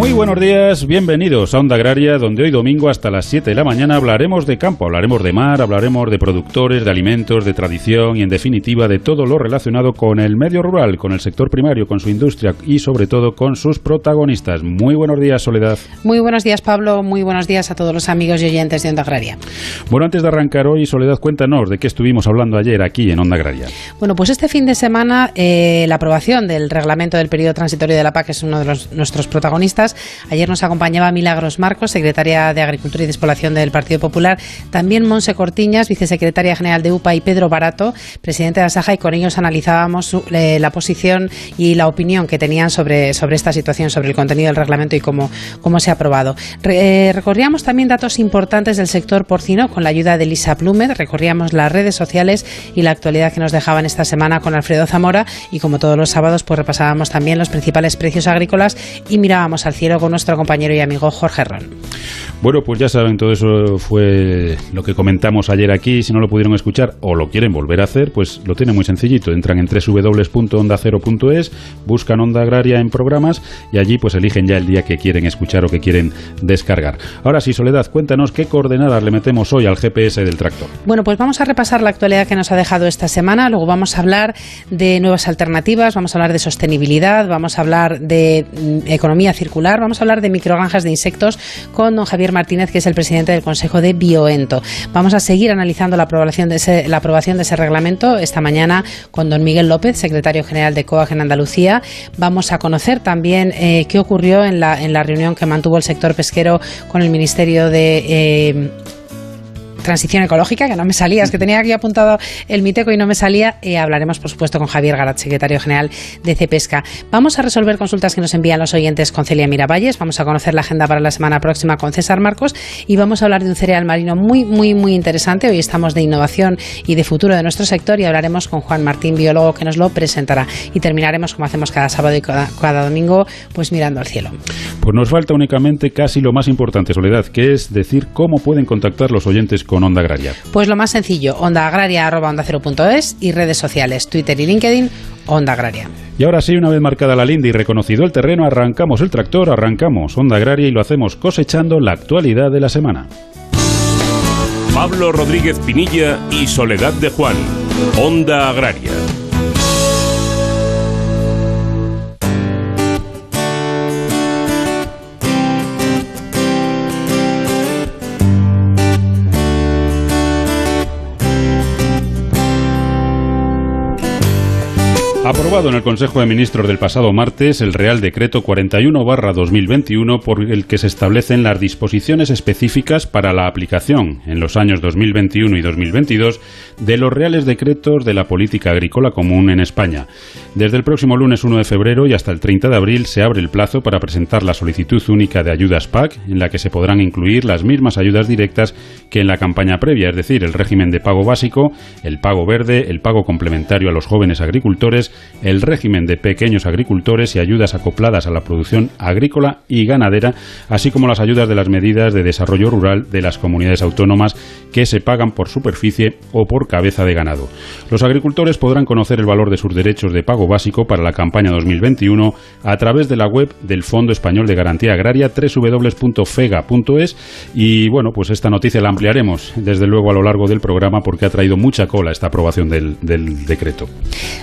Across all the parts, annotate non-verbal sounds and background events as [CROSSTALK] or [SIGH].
Muy buenos días, bienvenidos a Onda Agraria, donde hoy domingo hasta las 7 de la mañana hablaremos de campo, hablaremos de mar, hablaremos de productores, de alimentos, de tradición y en definitiva de todo lo relacionado con el medio rural, con el sector primario, con su industria y sobre todo con sus protagonistas. Muy buenos días, Soledad. Muy buenos días, Pablo. Muy buenos días a todos los amigos y oyentes de Onda Agraria. Bueno, antes de arrancar hoy, Soledad, cuéntanos de qué estuvimos hablando ayer aquí en Onda Agraria. Bueno, pues este fin de semana eh, la aprobación del reglamento del periodo transitorio de la PAC es uno de los, nuestros protagonistas Ayer nos acompañaba Milagros Marcos, secretaria de Agricultura y Despoblación del Partido Popular. También Monse Cortiñas, vicesecretaria general de UPA, y Pedro Barato, presidente de Asaja, y con ellos analizábamos eh, la posición y la opinión que tenían sobre, sobre esta situación, sobre el contenido del reglamento y cómo, cómo se ha aprobado. Eh, recorríamos también datos importantes del sector porcino con la ayuda de Lisa Plumet, recorríamos las redes sociales y la actualidad que nos dejaban esta semana con Alfredo Zamora y como todos los sábados pues repasábamos también los principales precios agrícolas y mirábamos al cielo con nuestro compañero y amigo Jorge Ron. Bueno, pues ya saben, todo eso fue lo que comentamos ayer aquí. Si no lo pudieron escuchar o lo quieren volver a hacer, pues lo tienen muy sencillito. Entran en www.ondacero.es, buscan Onda Agraria en programas y allí pues eligen ya el día que quieren escuchar o que quieren descargar. Ahora sí, Soledad, cuéntanos qué coordenadas le metemos hoy al GPS del tractor. Bueno, pues vamos a repasar la actualidad que nos ha dejado esta semana. Luego vamos a hablar de nuevas alternativas, vamos a hablar de sostenibilidad, vamos a hablar de mm, economía circular, vamos a hablar de microgranjas de insectos con don Javier Martínez, que es el presidente del Consejo de Bioento. Vamos a seguir analizando la aprobación de ese, la aprobación de ese reglamento esta mañana con don Miguel López, secretario general de COAG en Andalucía. Vamos a conocer también eh, qué ocurrió en la, en la reunión que mantuvo el sector pesquero con el Ministerio de eh, transición ecológica, que no me salía, es que tenía aquí apuntado el Miteco y no me salía. Eh, hablaremos, por supuesto, con Javier Garat, secretario general de CEPESCA. Vamos a resolver consultas que nos envían los oyentes con Celia Miravalles, vamos a conocer la agenda para la semana próxima con César Marcos y vamos a hablar de un cereal marino muy, muy, muy interesante. Hoy estamos de innovación y de futuro de nuestro sector y hablaremos con Juan Martín, biólogo, que nos lo presentará. Y terminaremos, como hacemos cada sábado y cada, cada domingo, pues mirando al cielo. Pues nos falta únicamente casi lo más importante, Soledad, que es decir cómo pueden contactar los oyentes con Onda Agraria. Pues lo más sencillo, ondaagraria.onda0.es y redes sociales, Twitter y LinkedIn, Onda Agraria. Y ahora sí, una vez marcada la linda y reconocido el terreno, arrancamos el tractor, arrancamos Onda Agraria y lo hacemos cosechando la actualidad de la semana. Pablo Rodríguez Pinilla y Soledad de Juan, Onda Agraria. Aprobado en el Consejo de Ministros del pasado martes el Real Decreto 41-2021 por el que se establecen las disposiciones específicas para la aplicación. En los años 2021 y 2022 de los Reales Decretos de la Política Agrícola Común en España. Desde el próximo lunes 1 de febrero y hasta el 30 de abril se abre el plazo para presentar la solicitud única de ayudas PAC, en la que se podrán incluir las mismas ayudas directas que en la campaña previa, es decir, el régimen de pago básico, el pago verde, el pago complementario a los jóvenes agricultores, el régimen de pequeños agricultores y ayudas acopladas a la producción agrícola y ganadera, así como las ayudas de las medidas de desarrollo rural de las comunidades autónomas que se pagan por superficie o por cabeza de ganado. Los agricultores podrán conocer el valor de sus derechos de pago básico para la campaña 2021 a través de la web del Fondo Español de Garantía Agraria www.fega.es y bueno, pues esta noticia la ampliaremos desde luego a lo largo del programa porque ha traído mucha cola esta aprobación del, decreto.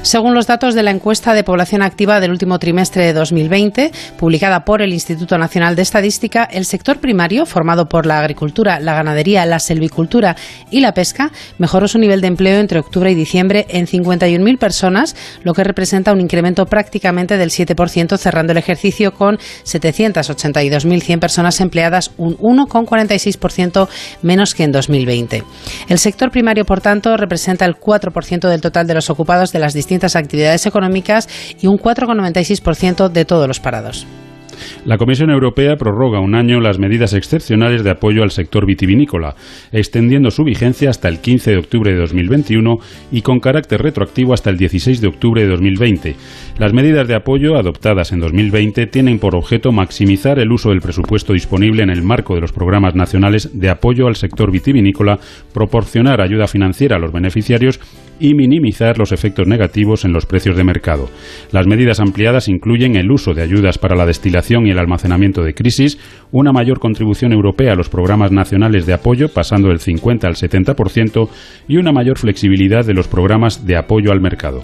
Según los datos de la encuesta de población activa del último trimestre de 2020, publicada por el Instituto Nacional de Estadística, el sector primario, formado por la agricultura, la ganadería, la selvicultura y la pesca, mejoró su nivel de empleo entre octubre y diciembre en 51.000 personas, lo que representa un incremento prácticamente del 7%, cerrando el ejercicio con 782.100 personas empleadas, un 1,46% menos que en 2020. El sector primario, por tanto, representa el 4% del total de los ocupados de las distintas actividades económicas y un 4,96% de todos los parados. La Comisión Europea prorroga un año las medidas excepcionales de apoyo al sector vitivinícola, extendiendo su vigencia hasta el 15 de octubre de 2021 y con carácter retroactivo hasta el 16 de octubre de 2020. Las medidas de apoyo adoptadas en 2020 tienen por objeto maximizar el uso del presupuesto disponible en el marco de los programas nacionales de apoyo al sector vitivinícola, proporcionar ayuda financiera a los beneficiarios y minimizar los efectos negativos en los precios de mercado. Las medidas ampliadas incluyen el uso de ayudas para la destilación y el almacenamiento de crisis, una mayor contribución europea a los programas nacionales de apoyo, pasando del 50 al 70%, y una mayor flexibilidad de los programas de apoyo al mercado.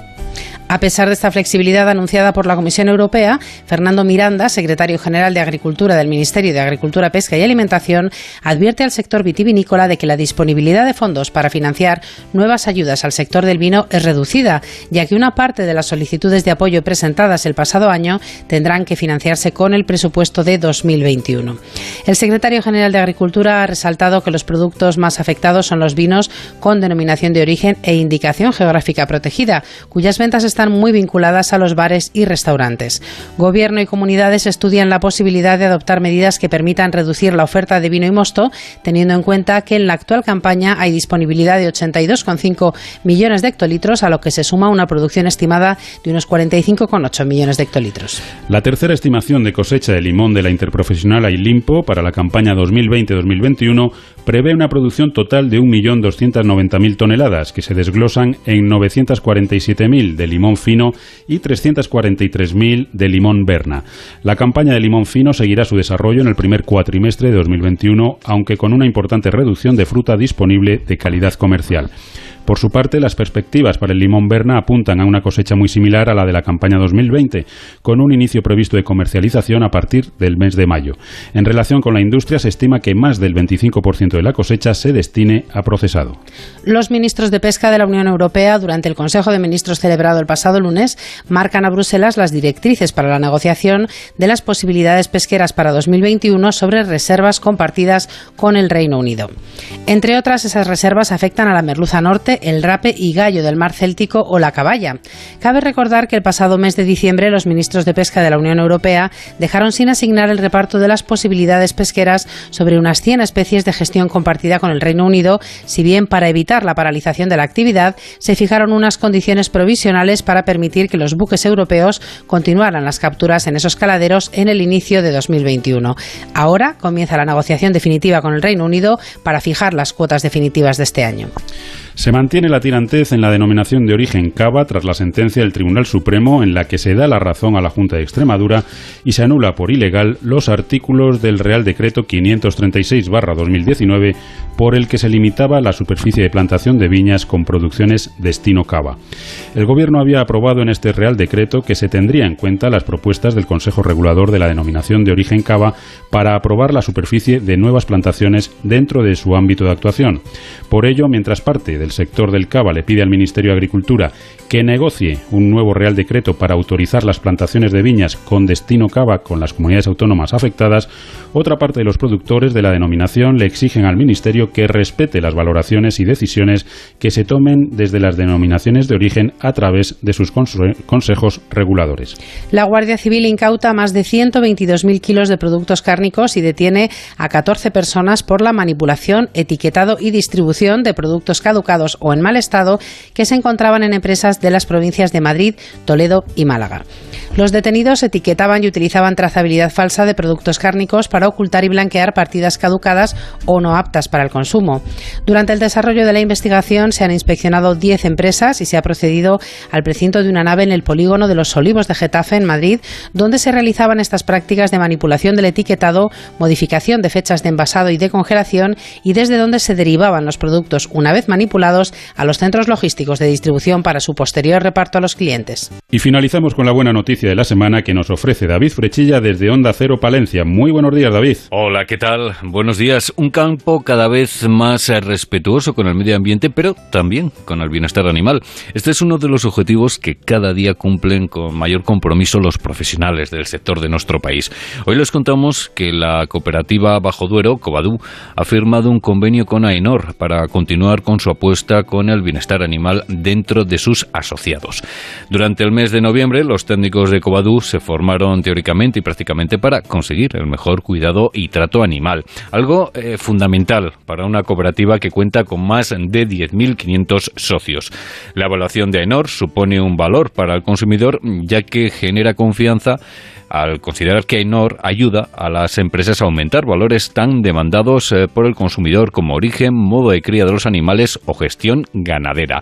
A pesar de esta flexibilidad anunciada por la Comisión Europea, Fernando Miranda, secretario general de Agricultura del Ministerio de Agricultura, Pesca y Alimentación, advierte al sector vitivinícola de que la disponibilidad de fondos para financiar nuevas ayudas al sector del vino es reducida, ya que una parte de las solicitudes de apoyo presentadas el pasado año tendrán que financiarse con el presupuesto de 2021. El secretario general de Agricultura ha resaltado que los productos más afectados son los vinos con denominación de origen e indicación geográfica protegida, cuyas ventas están muy vinculadas a los bares y restaurantes. Gobierno y comunidades estudian la posibilidad de adoptar medidas que permitan reducir la oferta de vino y mosto, teniendo en cuenta que en la actual campaña hay disponibilidad de 82,5 millones de hectolitros, a lo que se suma una producción estimada de unos 45,8 millones de hectolitros. La tercera estimación de cosecha de limón de la interprofesional Ailimpo para la campaña 2020-2021 prevé una producción total de 1.290.000 toneladas, que se desglosan en 947.000 de limón fino y 343.000 de limón Berna. La campaña de limón fino seguirá su desarrollo en el primer cuatrimestre de 2021, aunque con una importante reducción de fruta disponible de calidad comercial. Por su parte, las perspectivas para el limón Berna apuntan a una cosecha muy similar a la de la campaña 2020, con un inicio previsto de comercialización a partir del mes de mayo. En relación con la industria, se estima que más del 25% de la cosecha se destine a procesado. Los ministros de Pesca de la Unión Europea, durante el Consejo de Ministros celebrado el pasado lunes, marcan a Bruselas las directrices para la negociación de las posibilidades pesqueras para 2021 sobre reservas compartidas con el Reino Unido. Entre otras, esas reservas afectan a la merluza norte, el rape y gallo del mar Céltico o la caballa. Cabe recordar que el pasado mes de diciembre los ministros de pesca de la Unión Europea dejaron sin asignar el reparto de las posibilidades pesqueras sobre unas 100 especies de gestión compartida con el Reino Unido, si bien para evitar la paralización de la actividad se fijaron unas condiciones provisionales para permitir que los buques europeos continuaran las capturas en esos caladeros en el inicio de 2021. Ahora comienza la negociación definitiva con el Reino Unido para fijar las cuotas definitivas de este año. Se mantiene la tirantez en la denominación de origen cava tras la sentencia del Tribunal Supremo en la que se da la razón a la Junta de Extremadura y se anula por ilegal los artículos del Real Decreto 536-2019 por el que se limitaba la superficie de plantación de viñas con producciones destino cava. El Gobierno había aprobado en este Real Decreto que se tendría en cuenta las propuestas del Consejo Regulador de la denominación de origen cava para aprobar la superficie de nuevas plantaciones dentro de su ámbito de actuación. Por ello, mientras parte del sector del cava le pide al Ministerio de Agricultura que negocie un nuevo Real Decreto para autorizar las plantaciones de viñas con destino cava con las comunidades autónomas afectadas, otra parte de los productores de la denominación le exigen al Ministerio que respete las valoraciones y decisiones que se tomen desde las denominaciones de origen a través de sus consejos reguladores. La Guardia Civil incauta más de 122.000 kilos de productos cárnicos y detiene a 14 personas por la manipulación, etiquetado y distribución de productos caducados o en mal estado que se encontraban en empresas de las provincias de Madrid, Toledo y Málaga. Los detenidos etiquetaban y utilizaban trazabilidad falsa de productos cárnicos para ocultar y blanquear partidas caducadas o no aptas para el consumo. Durante el desarrollo de la investigación se han inspeccionado 10 empresas y se ha procedido al precinto de una nave en el polígono de los Olivos de Getafe, en Madrid, donde se realizaban estas prácticas de manipulación del etiquetado, modificación de fechas de envasado y de congelación y desde donde se derivaban los productos, una vez manipulados, a los centros logísticos de distribución para su posterior reparto a los clientes. Y finalizamos con la buena noticia de la semana que nos ofrece David Frechilla desde Onda Cero Palencia. Muy buenos días, David. Hola, ¿qué tal? Buenos días. Un campo cada vez más respetuoso con el medio ambiente, pero también con el bienestar animal. Este es uno de los objetivos que cada día cumplen con mayor compromiso los profesionales del sector de nuestro país. Hoy les contamos que la cooperativa Bajo Duero, Cobadú, ha firmado un convenio con AENOR para continuar con su apuesta con el bienestar animal dentro de sus asociados. Durante el mes mes de noviembre, los técnicos de Covadú se formaron teóricamente y prácticamente para conseguir el mejor cuidado y trato animal. Algo eh, fundamental para una cooperativa que cuenta con más de 10.500 socios. La evaluación de AENOR supone un valor para el consumidor ya que genera confianza al considerar que AENOR ayuda a las empresas a aumentar valores tan demandados eh, por el consumidor como origen, modo de cría de los animales o gestión ganadera.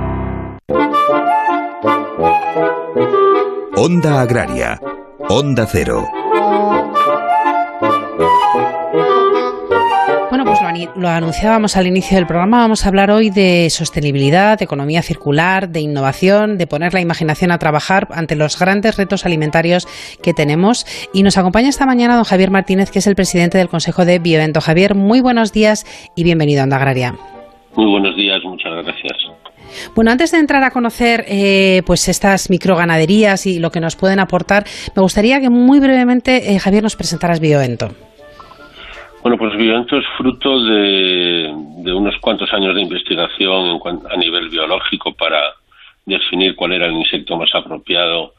Onda Agraria. Onda Cero. Bueno, pues lo, anunciábamos al inicio del programa. Vamos a hablar hoy de sostenibilidad, de economía circular, de innovación, de poner la imaginación a trabajar ante los grandes retos alimentarios que tenemos. Y nos acompaña esta mañana don Javier Martínez, que es el presidente del Consejo de Bioevento. Javier, muy buenos días y bienvenido a Onda Agraria. Muy buenos días, muchas gracias. Bueno, antes de entrar a conocer eh, pues estas microganaderías y lo que nos pueden aportar, me gustaría que muy brevemente, eh, Javier, nos presentaras Bioevento. Bueno, pues Bioento es fruto de, unos cuantos años de investigación a nivel biológico para definir cuál era el insecto más apropiado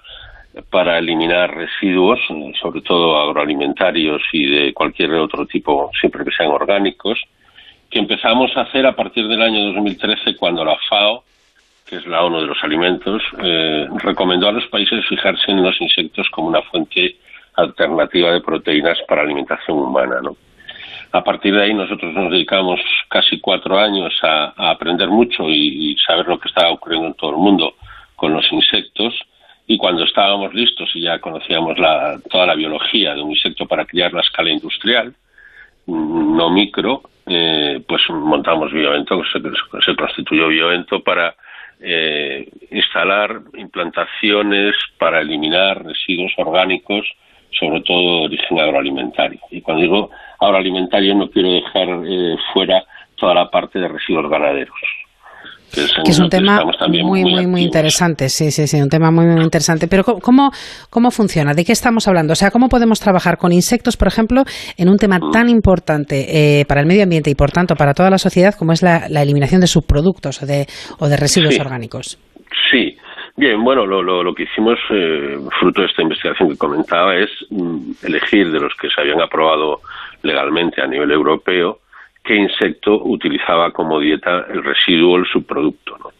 para eliminar residuos, sobre todo agroalimentarios y de cualquier otro tipo, siempre que sean orgánicos, que empezamos a hacer a partir del año 2013 cuando la FAO, que es la ONU de los alimentos, eh, recomendó a los países fijarse en los insectos como una fuente alternativa de proteínas para alimentación humana. A partir de ahí nosotros nos dedicamos casi cuatro años a, aprender mucho y, saber lo que estaba ocurriendo en todo el mundo con los insectos y cuando estábamos listos y ya conocíamos toda la biología de un insecto para criar la escala industrial, no micro, eh, pues montamos Bioento, se, se constituyó Bioento para eh, instalar implantaciones para eliminar residuos orgánicos, sobre todo de origen agroalimentario. Y cuando digo agroalimentario no quiero dejar eh, fuera toda la parte de residuos ganaderos. Que es, un tema muy, muy, muy, interesante, sí, sí, sí, un tema muy, muy interesante. Pero ¿cómo, ¿cómo funciona? ¿De qué estamos hablando? O sea, ¿cómo podemos trabajar con insectos, por ejemplo, en un tema mm. tan importante eh, para el medio ambiente y, por tanto, para toda la sociedad como es la, eliminación de subproductos o de, o de residuos orgánicos? Sí, Bien, bueno, lo, lo, que hicimos, eh, fruto de esta investigación que comentaba, es mm, elegir de los que se habían aprobado legalmente a nivel europeo qué insecto utilizaba como dieta el residuo, el subproducto. ¿no?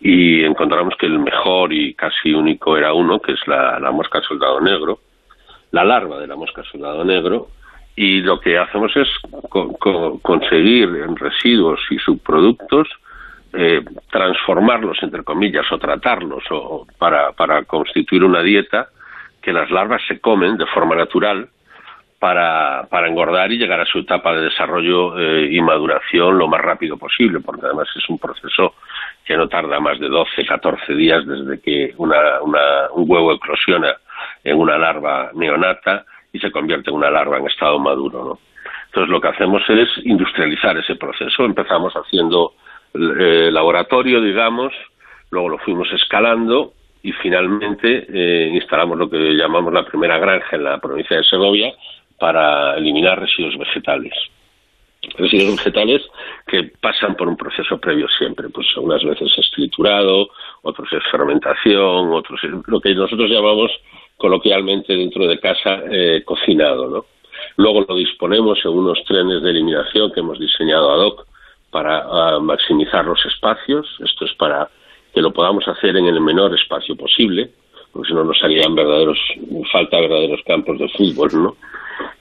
Y encontramos que el mejor y casi único era uno, que es la, mosca soldado negro, la larva de la mosca soldado negro, y lo que hacemos es conseguir en residuos y subproductos eh, transformarlos, entre comillas, o tratarlos o para, para constituir una dieta que las larvas se comen de forma natural para, para engordar y llegar a su etapa de desarrollo eh, y maduración lo más rápido posible, porque además es un proceso que no tarda más de 12, 14 días desde que una, una, un huevo eclosiona en una larva neonata y se convierte en una larva en estado maduro. ¿no? Entonces lo que hacemos es industrializar ese proceso. Empezamos haciendo eh, laboratorio, digamos, luego lo fuimos escalando y finalmente eh, instalamos lo que llamamos la primera granja en la provincia de Segovia para eliminar residuos vegetales. Residuos vegetales que pasan por un proceso previo siempre, pues unas veces es triturado, otros es fermentación, otros es lo que nosotros llamamos coloquialmente dentro de casa eh, cocinado, ¿no? Luego lo disponemos en unos trenes de eliminación que hemos diseñado ad hoc para ah, maximizar los espacios. Esto es para que lo podamos hacer en el menor espacio posible, porque si no nos harían verdaderos, falta verdaderos campos de fútbol, ¿no?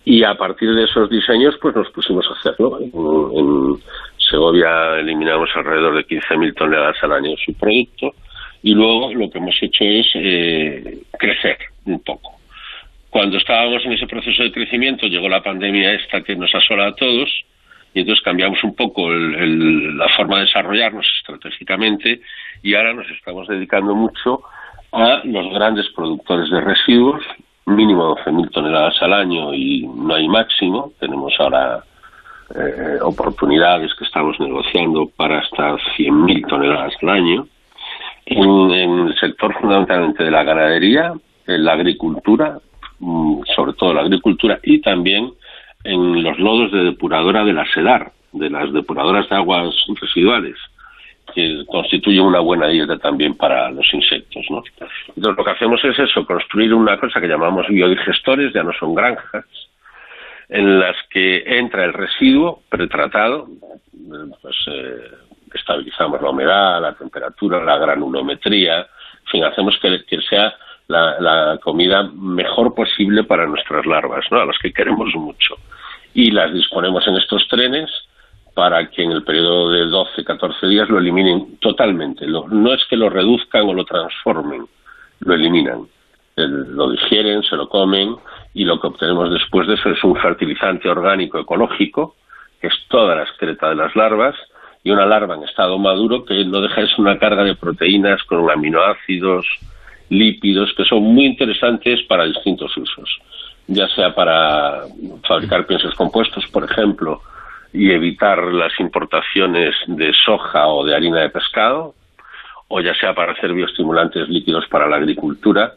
Y a partir de esos diseños, pues nos pusimos a hacerlo. En, Segovia eliminamos alrededor de 15.000 toneladas al año de su producto y luego lo que hemos hecho es eh, crecer un poco. Cuando estábamos en ese proceso de crecimiento llegó la pandemia esta que nos asola a todos y entonces cambiamos un poco la forma de desarrollarnos estratégicamente y ahora nos estamos dedicando mucho a los grandes productores de residuos, mínimo 12.000 toneladas al año y no hay máximo. Tenemos ahora eh, oportunidades que estamos negociando para hasta 100.000 toneladas al año. En, el sector fundamentalmente de la ganadería, en la agricultura, mm, sobre todo la agricultura, y también en los nodos de depuradora de la SEDAR, de las depuradoras de aguas residuales que constituye una buena dieta también para los insectos. ¿no? Entonces lo que hacemos es eso, construir una cosa que llamamos biodigestores, ya no son granjas, en las que entra el residuo pretratado, pues eh, estabilizamos la humedad, la temperatura, la granulometría, en fin, hacemos que, sea la, la, comida mejor posible para nuestras larvas, ¿no? a las que queremos mucho. Y las disponemos en estos trenes para que en el periodo de 12, 14 días lo eliminen totalmente. no es que lo reduzcan o lo transformen, lo eliminan. lo digieren, se lo comen y lo que obtenemos después de eso es un fertilizante orgánico ecológico, que es toda la excreta de las larvas, y una larva en estado maduro que no deja es una carga de proteínas con aminoácidos, lípidos, que son muy interesantes para distintos usos, ya sea para fabricar piensos compuestos, por ejemplo, y evitar las importaciones de soja o de harina de pescado, o ya sea para hacer bioestimulantes líquidos para la agricultura,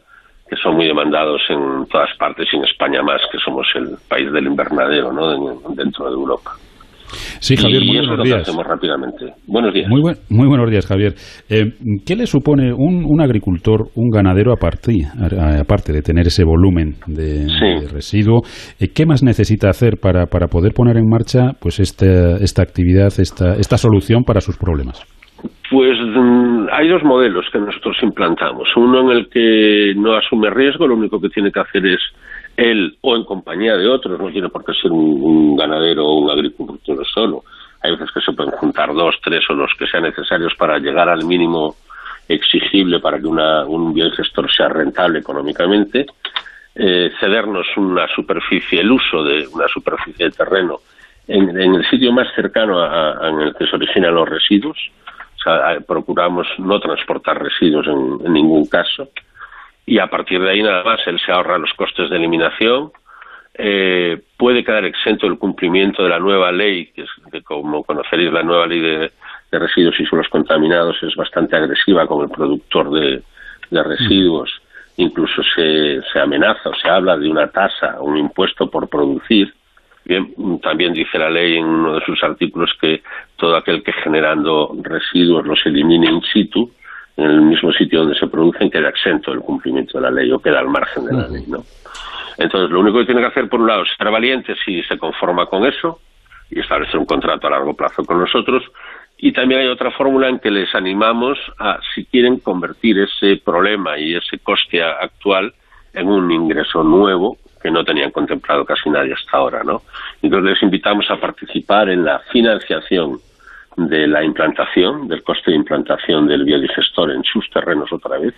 que son muy demandados en todas partes y en España más, que somos el país del invernadero ¿no? dentro de Europa. Sí, Javier, muy buenos días. hacemos rápidamente. Buenos días. Muy, muy buenos días, Javier. Eh, ¿Qué le supone un, agricultor, un ganadero aparte, aparte de tener ese volumen de, residuo? Eh, ¿Qué más necesita hacer para, para poder poner en marcha pues esta, esta actividad, esta, esta solución para sus problemas? Pues mm, hay dos modelos que nosotros implantamos. Uno en el que no asume riesgo, lo único que tiene que hacer es él o en compañía de otros, no tiene por qué ser un, ganadero o un agricultor solo. Hay veces que se pueden juntar dos, tres o los que sean necesarios para llegar al mínimo exigible para que un biogestor sea rentable económicamente, eh, cedernos una superficie, el uso de una superficie de terreno en, el sitio más cercano a, en el que se originan los residuos. O sea, procuramos no transportar residuos en ningún caso y a partir de ahí nada más él se ahorra los costes de eliminación, eh, puede quedar exento del cumplimiento de la nueva ley, que, es, como conoceréis la nueva ley de, residuos y suelos contaminados es bastante agresiva con el productor de, residuos, incluso se, se amenaza o se habla de una tasa, un impuesto por producir. También dice la ley en uno de sus artículos que todo aquel que generando residuos los elimine in situ, en el mismo sitio donde se producen queda exento del cumplimiento de la ley o queda al margen de la ley, ¿no? Entonces, lo único que tiene que hacer, por un lado, es ser valiente si se conforma con eso y establecer un contrato a largo plazo con nosotros. Y también hay otra fórmula en que les animamos a, si quieren, convertir ese problema y ese coste actual en un ingreso nuevo que no tenían contemplado casi nadie hasta ahora, ¿no? Entonces les invitamos a participar en la financiación de la implantación, del coste de implantación del biodigestor en sus terrenos otra vez,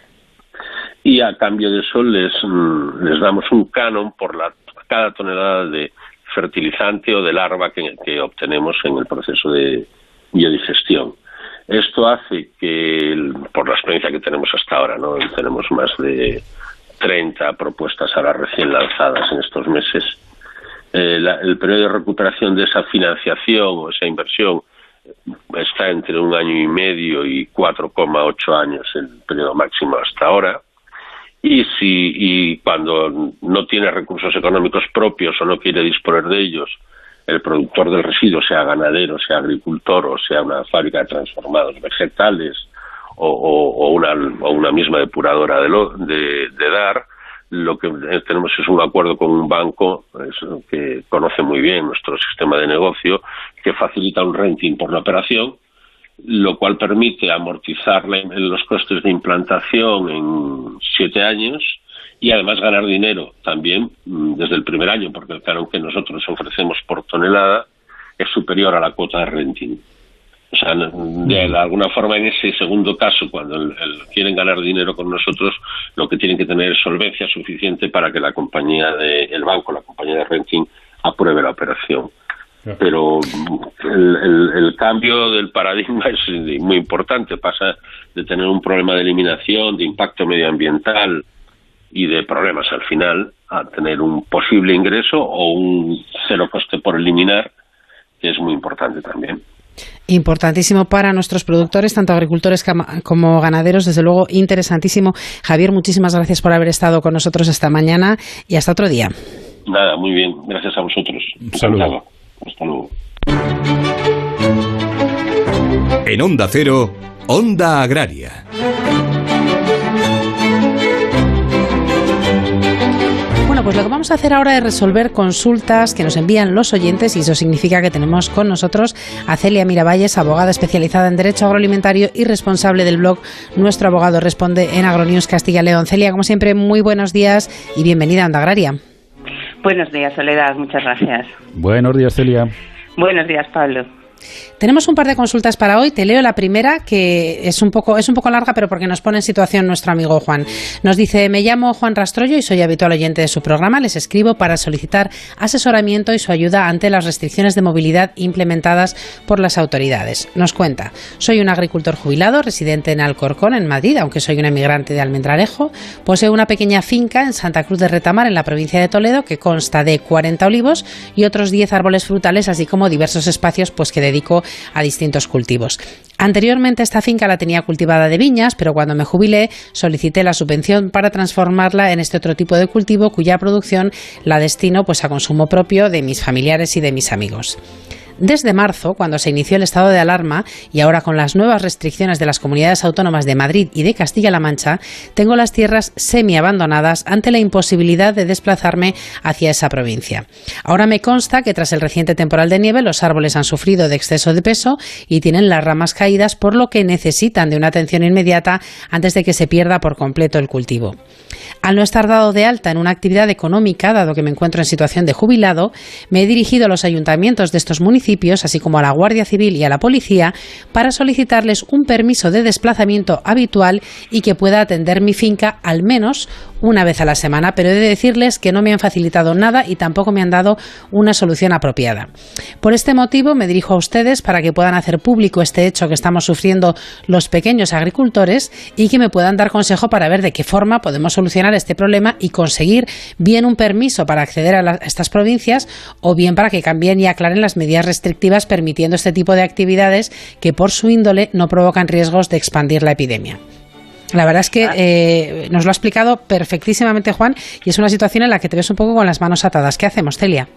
y a cambio de eso les, mm, les damos un canon por la, cada tonelada de fertilizante o de larva que, obtenemos en el proceso de biodigestión. Esto hace que, por la experiencia que tenemos hasta ahora, ¿no? tenemos más de 30 propuestas ahora recién lanzadas en estos meses, eh, el periodo de recuperación de esa financiación o esa inversión está entre un año y medio y 4,8 años el periodo máximo hasta ahora. Y si y cuando no tiene recursos económicos propios o no quiere disponer de ellos, el productor del residuo, sea ganadero, sea agricultor o sea una fábrica de transformados vegetales o, una, o una misma depuradora de, lo, de, de dar, lo que tenemos es un acuerdo con un banco que conoce muy bien nuestro sistema de negocio, que facilita un renting por la operación, lo cual permite amortizar los costes de implantación en siete años y además ganar dinero también mm, desde el primer año, porque el canon que nosotros ofrecemos por tonelada es superior a la cuota de renting. O sea, de alguna forma en ese segundo caso, cuando quieren ganar dinero con nosotros, lo que tienen que tener es solvencia suficiente para que la compañía de, el banco, la compañía de renting, apruebe la operación. Pero el, cambio del paradigma [LAUGHS] es muy importante. Pasa de tener un problema de eliminación, de impacto medioambiental y de problemas al final, a tener un posible ingreso o un cero coste por eliminar, que es muy importante también. Importantísimo para nuestros productores, tanto agricultores como ganaderos, desde luego interesantísimo. Javier, muchísimas gracias por haber estado con nosotros esta mañana y hasta otro día. Nada, muy bien, gracias a vosotros. Saludos. Hasta luego. En Onda Cero, Onda Agraria. Pues lo que vamos a hacer ahora es resolver consultas que nos envían los oyentes y eso significa que tenemos con nosotros a Celia Miravalles, abogada especializada en Derecho Agroalimentario y responsable del blog Nuestro Abogado Responde en Agronews Castilla León. Celia, como siempre, muy buenos días y bienvenida a Onda Agraria. Buenos días, Soledad. Muchas gracias. Buenos días, Celia. Buenos días, Pablo. Tenemos un par de consultas para hoy. Te leo la primera, que es un poco, es un poco larga, pero porque nos pone en situación nuestro amigo Juan. Nos dice, me llamo Juan Rastrollo y soy habitual oyente de su programa. Les escribo para solicitar asesoramiento y su ayuda ante las restricciones de movilidad implementadas por las autoridades. Nos cuenta, soy un agricultor jubilado, residente en Alcorcón, en Madrid, aunque soy un emigrante de Almendralejo. Poseo una pequeña finca en Santa Cruz de Retamar, en la provincia de Toledo, que consta de 40 olivos y otros 10 árboles frutales, así como diversos espacios pues, que dedico a distintos cultivos. Anteriormente esta finca la tenía cultivada de viñas, pero cuando me jubilé solicité la subvención para transformarla en este otro tipo de cultivo cuya producción la destino pues a consumo propio de mis familiares y de mis amigos. Desde marzo, cuando se inició el estado de alarma y ahora con las nuevas restricciones de las comunidades autónomas de Madrid y de Castilla-La Mancha, tengo las tierras semi-abandonadas ante la imposibilidad de desplazarme hacia esa provincia. Ahora me consta que tras el reciente temporal de nieve los árboles han sufrido de exceso de peso y tienen las ramas caídas, por lo que necesitan de una atención inmediata antes de que se pierda por completo el cultivo. Al no estar dado de alta en una actividad económica, dado que me encuentro en situación de jubilado, me he dirigido a los ayuntamientos de estos municipios, así como a la Guardia Civil y a la Policía, para solicitarles un permiso de desplazamiento habitual y que pueda atender mi finca al menos una vez a la semana, pero he de decirles que no me han facilitado nada y tampoco me han dado una solución apropiada. Por este motivo me dirijo a ustedes para que puedan hacer público este hecho que estamos sufriendo los pequeños agricultores y que me puedan dar consejo para ver de qué forma podemos solucionar este problema y conseguir bien un permiso para acceder a, estas provincias o bien para que cambien y aclaren las medidas restrictivas permitiendo este tipo de actividades que por su índole no provocan riesgos de expandir la epidemia. La verdad es que eh, nos lo ha explicado perfectísimamente Juan y es una situación en la que te ves un poco con las manos atadas. ¿Qué hacemos, Celia?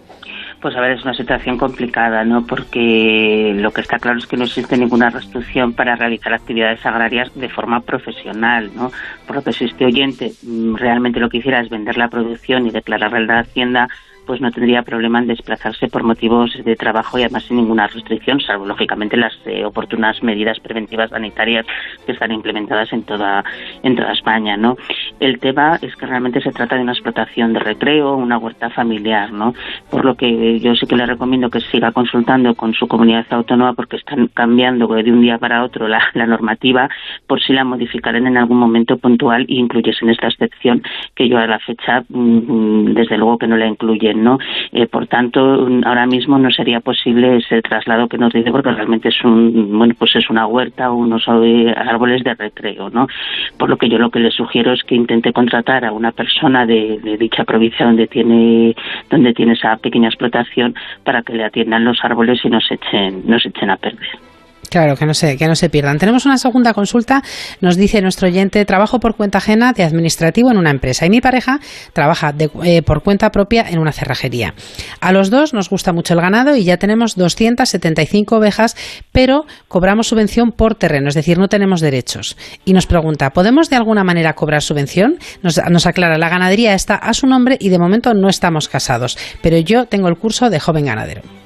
Pues a ver, es una situación complicada, ¿no? Porque lo que está claro es que no existe ninguna restricción para realizar actividades agrarias de forma profesional, ¿no? Por lo que si este oyente mm, realmente lo que hiciera es vender la producción y declararla en la Hacienda, pues no tendría problema en desplazarse por motivos de trabajo y además sin ninguna restricción, salvo lógicamente las eh, oportunas medidas preventivas sanitarias que están implementadas en toda en toda España, ¿no? El tema es que realmente se trata de una explotación de recreo, una huerta familiar, ¿no? Por lo que yo sí que le recomiendo que siga consultando con su comunidad autónoma porque están cambiando de un día para otro la, normativa por si la modificaran en algún momento puntual e incluyesen esta excepción que yo a la fecha mm, desde luego que no la incluyen ¿no? Eh, por tanto, ahora mismo no sería posible ese traslado que nos dice porque realmente es un, bueno, pues es una huerta o unos árboles de recreo, ¿no? Por lo que yo lo que le sugiero es que intente contratar a una persona de, de dicha provincia donde tiene, donde tiene esa pequeña explotación para que le atiendan los árboles y no se echen, no se echen a perder. Claro, que no se, que no se pierdan. Tenemos una segunda consulta. Nos dice nuestro oyente, trabajo por cuenta ajena de administrativo en una empresa y mi pareja trabaja eh, por cuenta propia en una cerrajería. A los dos nos gusta mucho el ganado y ya tenemos 275 ovejas, pero cobramos subvención por terreno, es decir, no tenemos derechos. Y nos pregunta, ¿podemos de alguna manera cobrar subvención? Nos, nos aclara, la ganadería está a su nombre y de momento no estamos casados, pero yo tengo el curso de joven ganadero.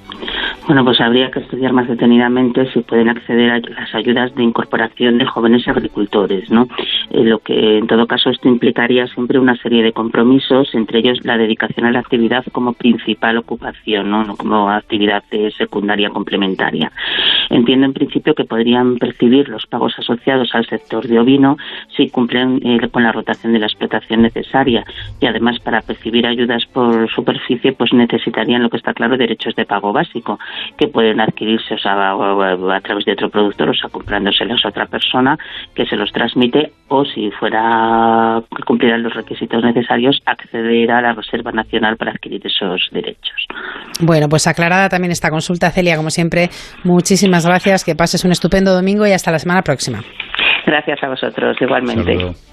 Bueno, pues habría que estudiar más detenidamente si pueden acceder a las ayudas de incorporación de jóvenes agricultores, ¿no? Eh, lo que en todo caso esto implicaría siempre una serie de compromisos, entre ellos la dedicación a la actividad como principal ocupación, no, como actividad secundaria complementaria. Entiendo en principio que podrían percibir los pagos asociados al sector de ovino si cumplen eh, con la rotación de la explotación necesaria y además para percibir ayudas por superficie pues necesitarían lo que está claro derechos de pago básico que pueden adquirirse o sea, a, través de otro productor, o sea, comprándoselos a otra persona que se los transmite o si fuera que cumplieran los requisitos necesarios, acceder a la Reserva Nacional para adquirir esos derechos. Bueno, pues aclarada también esta consulta, Celia, como siempre, muchísimas gracias, que pases un estupendo domingo y hasta la semana próxima. Gracias a vosotros, igualmente.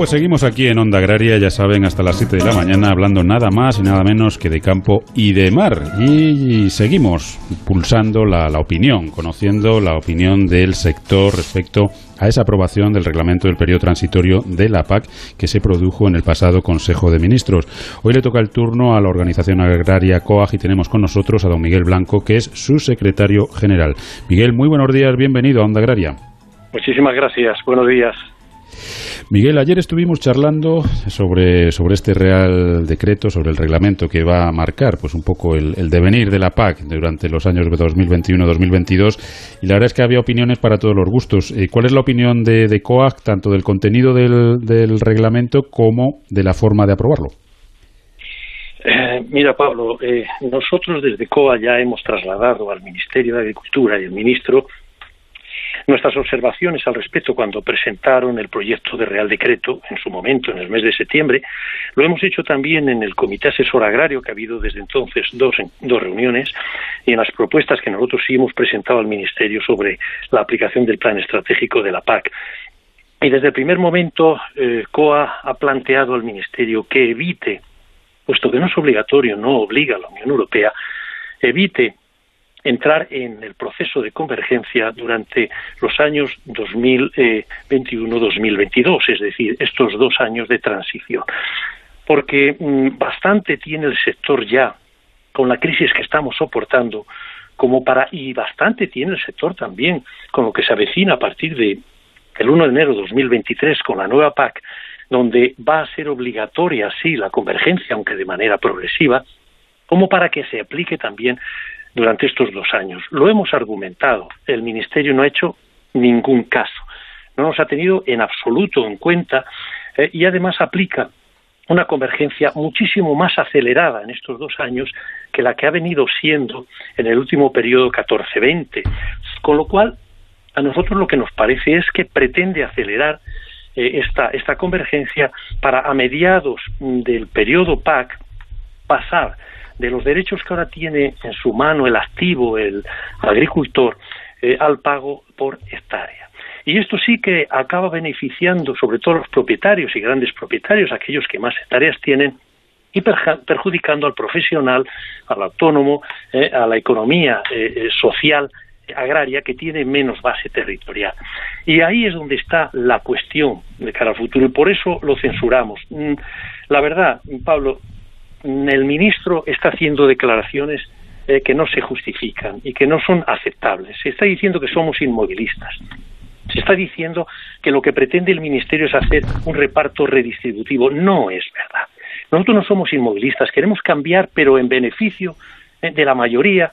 Pues seguimos aquí en Onda Agraria, ya saben, hasta las 7 de la mañana, hablando nada más y nada menos que de campo y de mar. Y seguimos pulsando la, opinión, conociendo la opinión del sector respecto a esa aprobación del reglamento del periodo transitorio de la PAC que se produjo en el pasado Consejo de Ministros. Hoy le toca el turno a la organización agraria COAG y tenemos con nosotros a don Miguel Blanco, que es su secretario general. Miguel, muy buenos días, bienvenido a Onda Agraria. Muchísimas gracias, buenos días. Miguel, ayer estuvimos charlando sobre, sobre este Real Decreto, sobre el reglamento que va a marcar pues un poco el, devenir de la PAC durante los años 2021-2022 y la verdad es que había opiniones para todos los gustos. Eh, ¿Cuál es la opinión de, de COAC, tanto del contenido del, reglamento como de la forma de aprobarlo? Eh, mira, Pablo, eh, nosotros desde COA ya hemos trasladado al Ministerio de Agricultura y al ministro nuestras observaciones al respecto cuando presentaron el proyecto de Real Decreto en su momento, en el mes de septiembre, lo hemos hecho también en el Comité Asesor Agrario, que ha habido desde entonces dos, dos reuniones, y en las propuestas que nosotros sí hemos presentado al Ministerio sobre la aplicación del Plan Estratégico de la PAC. Y desde el primer momento, eh, COA ha planteado al Ministerio que evite, puesto que no es obligatorio, no obliga a la Unión Europea, evite entrar en el proceso de convergencia durante los años 2021-2022, es decir, estos dos años de transición. Porque mm, bastante tiene el sector ya con la crisis que estamos soportando como para y bastante tiene el sector también con lo que se avecina a partir de el 1 de enero de 2023 con la nueva PAC, donde va a ser obligatoria sí la convergencia, aunque de manera progresiva, como para que se aplique también durante estos dos años. Lo hemos argumentado. El Ministerio no ha hecho ningún caso. No nos ha tenido en absoluto en cuenta eh, y además aplica una convergencia muchísimo más acelerada en estos dos años que la que ha venido siendo en el último periodo 14-20. Con lo cual, a nosotros lo que nos parece es que pretende acelerar eh, esta, esta convergencia para a mediados del periodo PAC pasar de los derechos que ahora tiene en su mano el activo, el agricultor, eh, al pago por hectárea. Y esto sí que acaba beneficiando sobre todo a los propietarios y grandes propietarios, aquellos que más hectáreas tienen, y perjudicando al profesional, al autónomo, eh, a la economía eh, social agraria que tiene menos base territorial. Y ahí es donde está la cuestión de cara al futuro y por eso lo censuramos. Mm, la verdad, Pablo, el ministro está haciendo declaraciones eh, que no se justifican y que no son aceptables. Se está diciendo que somos inmovilistas. Se está diciendo que lo que pretende el ministerio es hacer un reparto redistributivo. No es verdad. Nosotros no somos inmovilistas, queremos cambiar, pero en beneficio eh, de la mayoría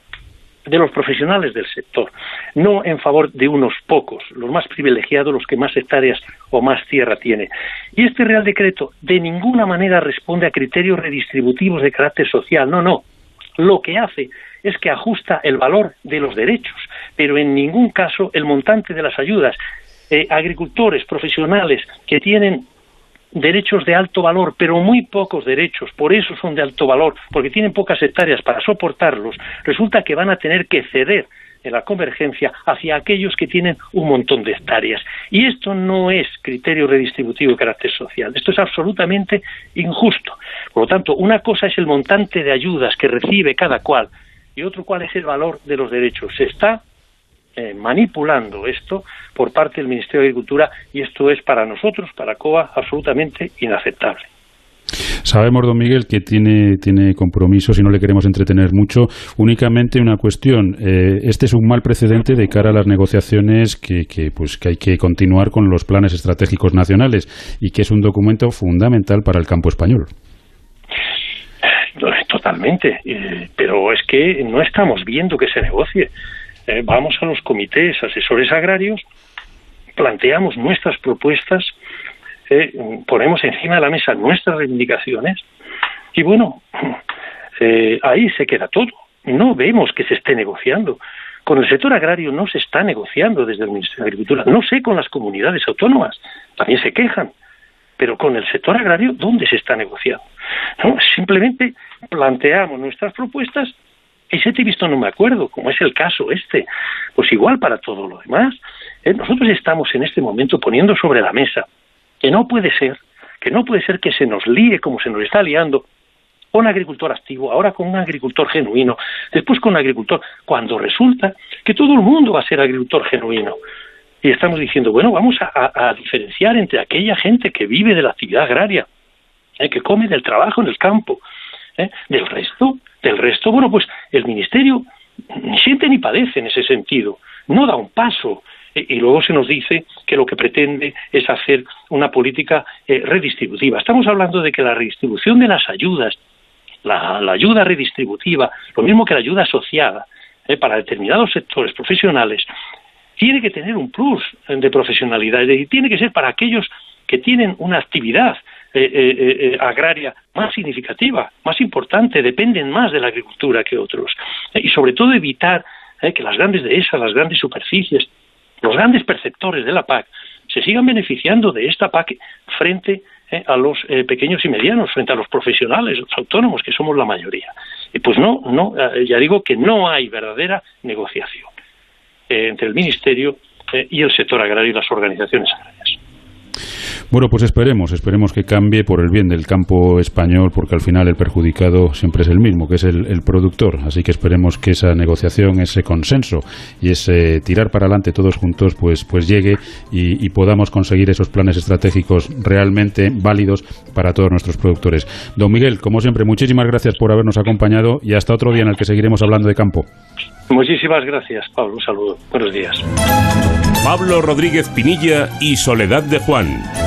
de los profesionales del sector, no en favor de unos pocos, los más privilegiados, los que más hectáreas o más tierra tienen. Y este Real Decreto de ninguna manera responde a criterios redistributivos de carácter social, no, no. Lo que hace es que ajusta el valor de los derechos, pero en ningún caso el montante de las ayudas. Eh, agricultores profesionales que tienen derechos de alto valor, pero muy pocos derechos, por eso son de alto valor, porque tienen pocas hectáreas para soportarlos, resulta que van a tener que ceder en la convergencia hacia aquellos que tienen un montón de hectáreas. Y esto no es criterio redistributivo de carácter social, esto es absolutamente injusto. Por lo tanto, una cosa es el montante de ayudas que recibe cada cual y otro cuál es el valor de los derechos. Se está eh, manipulando esto por parte del Ministerio de Agricultura y esto es para nosotros, para COA, absolutamente inaceptable. Sabemos, don Miguel, que tiene, tiene compromisos y no le queremos entretener mucho. Únicamente una cuestión. Eh, este es un mal precedente de cara a las negociaciones que, que, pues, que hay que continuar con los planes estratégicos nacionales y que es un documento fundamental para el campo español. Totalmente, eh, pero es que no estamos viendo que se negocie. Eh, vamos a los comités asesores agrarios, planteamos nuestras propuestas eh, ponemos encima de la mesa nuestras reivindicaciones y bueno, [LAUGHS] eh, ahí se queda todo. No vemos que se esté negociando. Con el sector agrario no se está negociando desde el Ministerio de Agricultura. No sé con las comunidades autónomas, también se quejan. Pero con el sector agrario, ¿dónde se está negociando? simplemente planteamos nuestras propuestas si te he visto no me acuerdo, como es el caso este. Pues igual para todo lo demás. ¿eh? nosotros estamos en este momento poniendo sobre la mesa que no puede ser, que no puede ser que se nos líe como se nos está liando con un agricultor activo, ahora con un agricultor genuino, después con un agricultor, cuando resulta que todo el mundo va a ser agricultor genuino. Y estamos diciendo, bueno, vamos a, diferenciar entre aquella gente que vive de la actividad agraria, eh, que come del trabajo en el campo, eh, del resto, del resto, bueno, pues el Ministerio ni siente ni padece en ese sentido, no da un paso, y luego se nos dice que lo que pretende es hacer una política eh, redistributiva. Estamos hablando de que la redistribución de las ayudas, la, ayuda redistributiva, lo mismo que la ayuda asociada eh, para determinados sectores profesionales, tiene que tener un plus de profesionalidad, es decir, tiene que ser para aquellos que tienen una actividad eh, agraria más significativa, más importante, dependen más de la agricultura que otros. y sobre todo evitar que las grandes dehesas, las grandes superficies, los grandes perceptores de la PAC se sigan beneficiando de esta PAC frente eh, a los eh, pequeños y medianos, frente a los profesionales, los autónomos, que somos la mayoría. Y pues no, no, eh, ya digo que no hay verdadera negociación entre el Ministerio y el sector agrario y las organizaciones agrarias. Bueno, pues esperemos, esperemos que cambie por el bien del campo español, porque al final el perjudicado siempre es el mismo, que es el, productor. Así que esperemos que esa negociación, ese consenso y ese tirar para adelante todos juntos, pues, pues llegue y, podamos conseguir esos planes estratégicos realmente válidos para todos nuestros productores. Don Miguel, como siempre, muchísimas gracias por habernos acompañado y hasta otro día en el que seguiremos hablando de campo. Muchísimas gracias, Pablo. Un saludo. Buenos días. Pablo Rodríguez Pinilla y Soledad de Juan.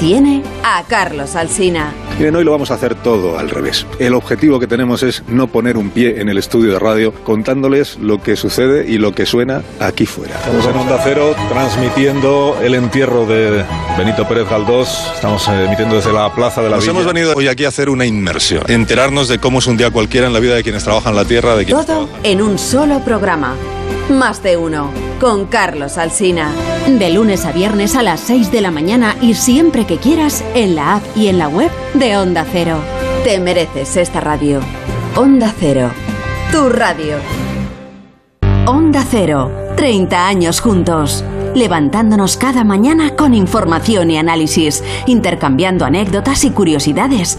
tiene a Carlos Alsina. Miren, hoy lo vamos a hacer todo al revés. El objetivo que tenemos es no poner un pie en el estudio de radio contándoles lo que sucede y lo que suena aquí fuera. Estamos en Onda Cero transmitiendo el entierro de Benito Pérez Galdós. Estamos eh, emitiendo desde la Plaza de la Nos hemos venido hoy aquí a hacer una inmersión, enterarnos de cómo es un día cualquiera en la vida de quienes trabajan la tierra, de quienes Todo en un solo programa. Más de uno, con Carlos Alsina. De lunes a viernes a las 6 de la mañana y siempre que quieras en la app y en la web de Onda Cero. Te mereces esta radio. Onda Cero, tu radio. Onda Cero, 30 años juntos levantándonos cada mañana con información y análisis, intercambiando anécdotas y curiosidades,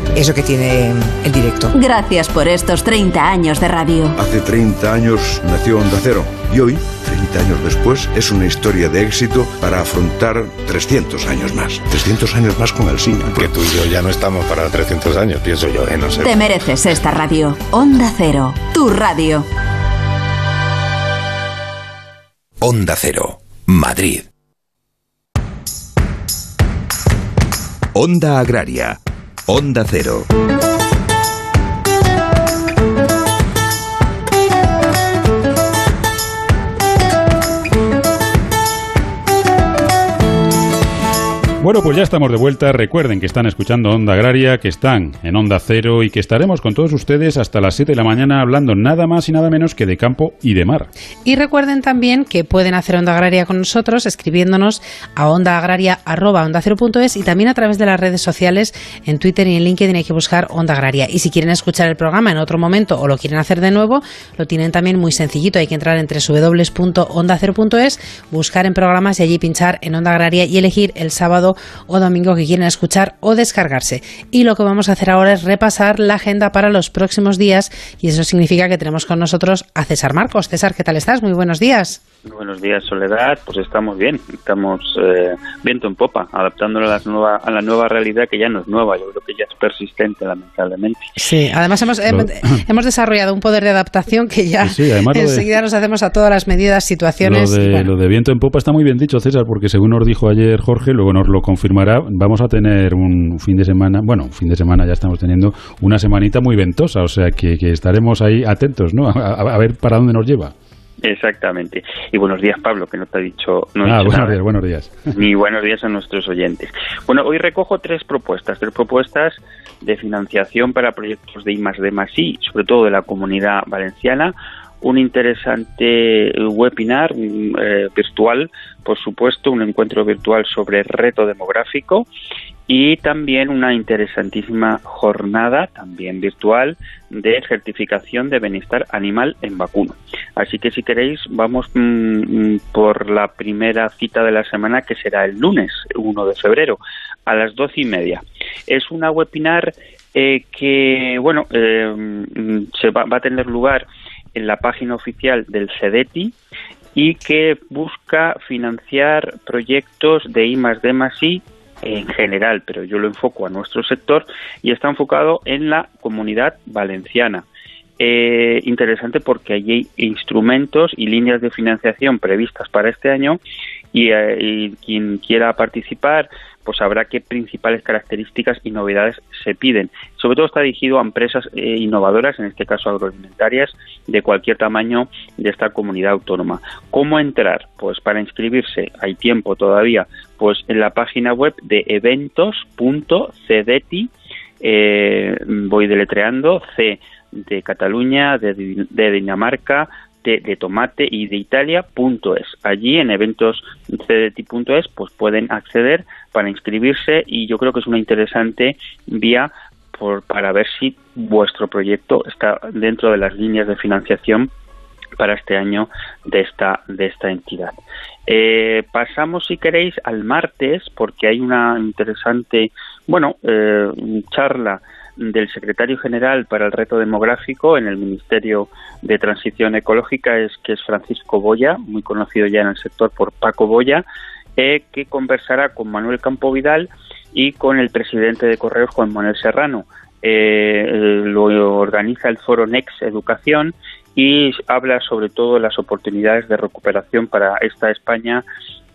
Eso que tiene el directo. Gracias por estos 30 años de radio. Hace 30 años nació Onda Cero y hoy, 30 años después, es una historia de éxito para afrontar 300 años más. 300 años más con Alsina. Que tú y yo ya no estamos para 300 años, pienso yo, ¿eh? No sé. Te mereces esta radio. Onda Cero, tu radio. Onda Cero, Madrid. Onda Agraria. Onda Cero. Bueno, pues ya estamos de vuelta. Recuerden que están escuchando Onda Agraria, que están en Onda Cero y que estaremos con todos ustedes hasta las 7 de la mañana hablando nada más y nada menos que de campo y de mar. Y recuerden también que pueden hacer Onda Agraria con nosotros escribiéndonos a ondaagraria.es y también a través de las redes sociales en Twitter y en LinkedIn hay que buscar Onda Agraria. Y si quieren escuchar el programa en otro momento o lo quieren hacer de nuevo, lo tienen también muy sencillito. Hay que entrar en www.ondacero.es, buscar en programas y allí pinchar en Onda Agraria y elegir el sábado o domingo que quieren escuchar o descargarse. Y lo que vamos a hacer ahora es repasar la agenda para los próximos días y eso significa que tenemos con nosotros a César Marcos. César, ¿qué tal estás? Muy buenos días. Buenos días, Soledad. Pues estamos bien, estamos eh, viento en popa, adaptándonos a, la nueva, a la nueva realidad que ya no es nueva, yo creo que ya es persistente, lamentablemente. Sí, además hemos, hemos [CLEARS THROAT] desarrollado un poder de adaptación que ya enseguida nos hacemos a todas las medidas, situaciones. Lo de, lo de viento en popa está muy bien dicho, César, porque según nos dijo ayer Jorge, luego nos lo confirmará, vamos a tener un fin de semana, bueno, un fin de semana ya estamos teniendo una semanita muy ventosa, o sea que, estaremos ahí atentos, ¿no? a ver para dónde nos lleva. Exactamente. Y buenos días, Pablo, que no te ha dicho. No ah, buenos días, buenos días. [LAUGHS] Ni buenos días a nuestros oyentes. Bueno, hoy recojo tres propuestas, tres propuestas de financiación para proyectos de I de I, sobre todo de la comunidad valenciana. Un interesante webinar eh, virtual, por supuesto, un encuentro virtual sobre reto demográfico y también una interesantísima jornada, también virtual, de certificación de bienestar animal en vacuno. Así que si queréis, vamos mm, mm, por la primera cita de la semana, que será el lunes 1 de febrero, a las doce y media. Es una webinar eh, que, bueno, eh, mm, se va, va a tener lugar en la página oficial del CEDETI y que busca financiar proyectos de I más D I en general, pero yo lo enfoco a nuestro sector y está enfocado en la comunidad valenciana. Eh, interesante porque hay instrumentos y líneas de financiación previstas para este año y, eh, y quien quiera participar pues sabrá qué principales características y novedades se piden. Sobre todo está dirigido a empresas eh, innovadoras, en este caso agroalimentarias, de cualquier tamaño de esta comunidad autónoma. ¿Cómo entrar? Pues para inscribirse, hay tiempo todavía, pues en la página web de eventos.cedeti, eh, voy deletreando, C de Cataluña, de, de Dinamarca, de, tomate y de Italia.es. Allí en eventos cdt.es pues pueden acceder para inscribirse y yo creo que es una interesante vía por, para ver si vuestro proyecto está dentro de las líneas de financiación para este año de esta de esta entidad. Eh, pasamos, si queréis, al martes porque hay una interesante, bueno, eh, charla del secretario general para el reto demográfico en el Ministerio de Transición Ecológica es que es Francisco Boya, muy conocido ya en el sector por Paco Boya, eh, que conversará con Manuel Campo Vidal y con el presidente de Correos Juan Manuel Serrano. Eh, lo organiza el foro Next Educación y habla sobre todo las oportunidades de recuperación para esta España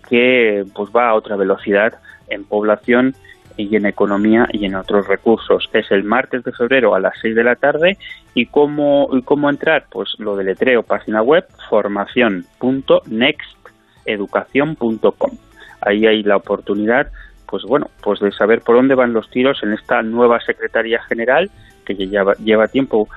que pues va a otra velocidad en población y en economía y en otros recursos. Es el martes de febrero a las 6 de la tarde y cómo, y cómo entrar, pues lo deletreo página web formación.nexteducación.com. Ahí hay la oportunidad pues bueno, pues de saber por dónde van los tiros en esta nueva Secretaría General que lleva, lleva tiempo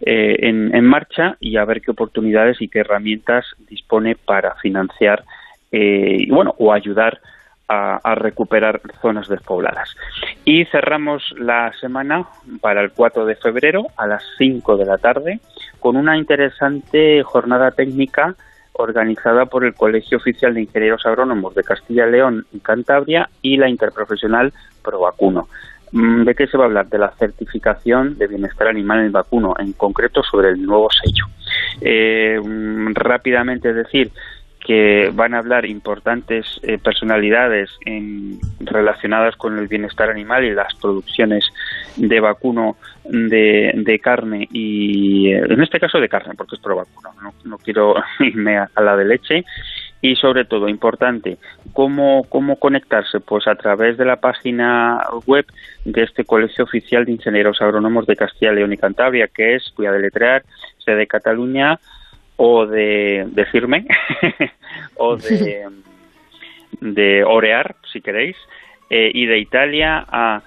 eh, en, marcha y a ver qué oportunidades y qué herramientas dispone para financiar eh, y bueno, o ayudar a, recuperar zonas despobladas. Y cerramos la semana para el 4 de febrero a las 5 de la tarde con una interesante jornada técnica organizada por el Colegio Oficial de Ingenieros Agrónomos de Castilla y León y Cantabria y la Interprofesional Provacuno. Mm, ¿De qué se va a hablar? De la certificación de bienestar animal en el vacuno, en concreto sobre el nuevo sello. Eh, mm, rápidamente decir que van a hablar importantes eh, personalidades relacionadas con el bienestar animal y las producciones de vacuno de, carne y eh, en este caso de carne porque es pro vacuno no, quiero [LAUGHS] irme a, la de leche. Y sobre todo importante cómo cómo conectarse pues a través de la página web de este colegio oficial de ingenieros agrónomos de Castilla León y Cantabria que es voy a deletrear de Cataluña o de decirme [LAUGHS] o de, [LAUGHS] de orear si queréis eh, y de Italia a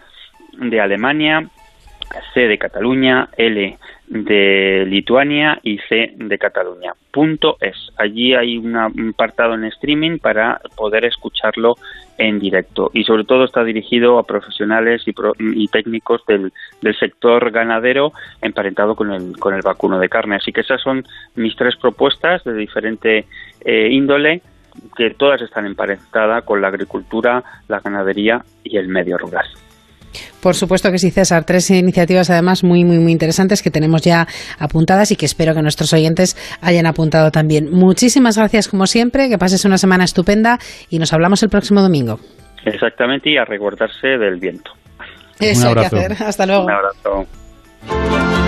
de Alemania C de Cataluña, L de Lituania y C de Cataluña. Punto es. Allí hay un apartado en streaming para poder escucharlo en directo y sobre todo está dirigido a profesionales y, técnicos del, sector ganadero emparentado con el, con el vacuno de carne. Así que esas son mis tres propuestas de diferente eh, índole que todas están emparentadas con la agricultura, la ganadería y el medio rural. Por supuesto que sí, César. Tres iniciativas además muy, muy, muy interesantes que tenemos ya apuntadas y que espero que nuestros oyentes hayan apuntado también. Muchísimas gracias como siempre, que pases una semana estupenda y nos hablamos el próximo domingo. Exactamente, y a recordarse del viento. Eso hay que hacer. Hasta luego. Un abrazo.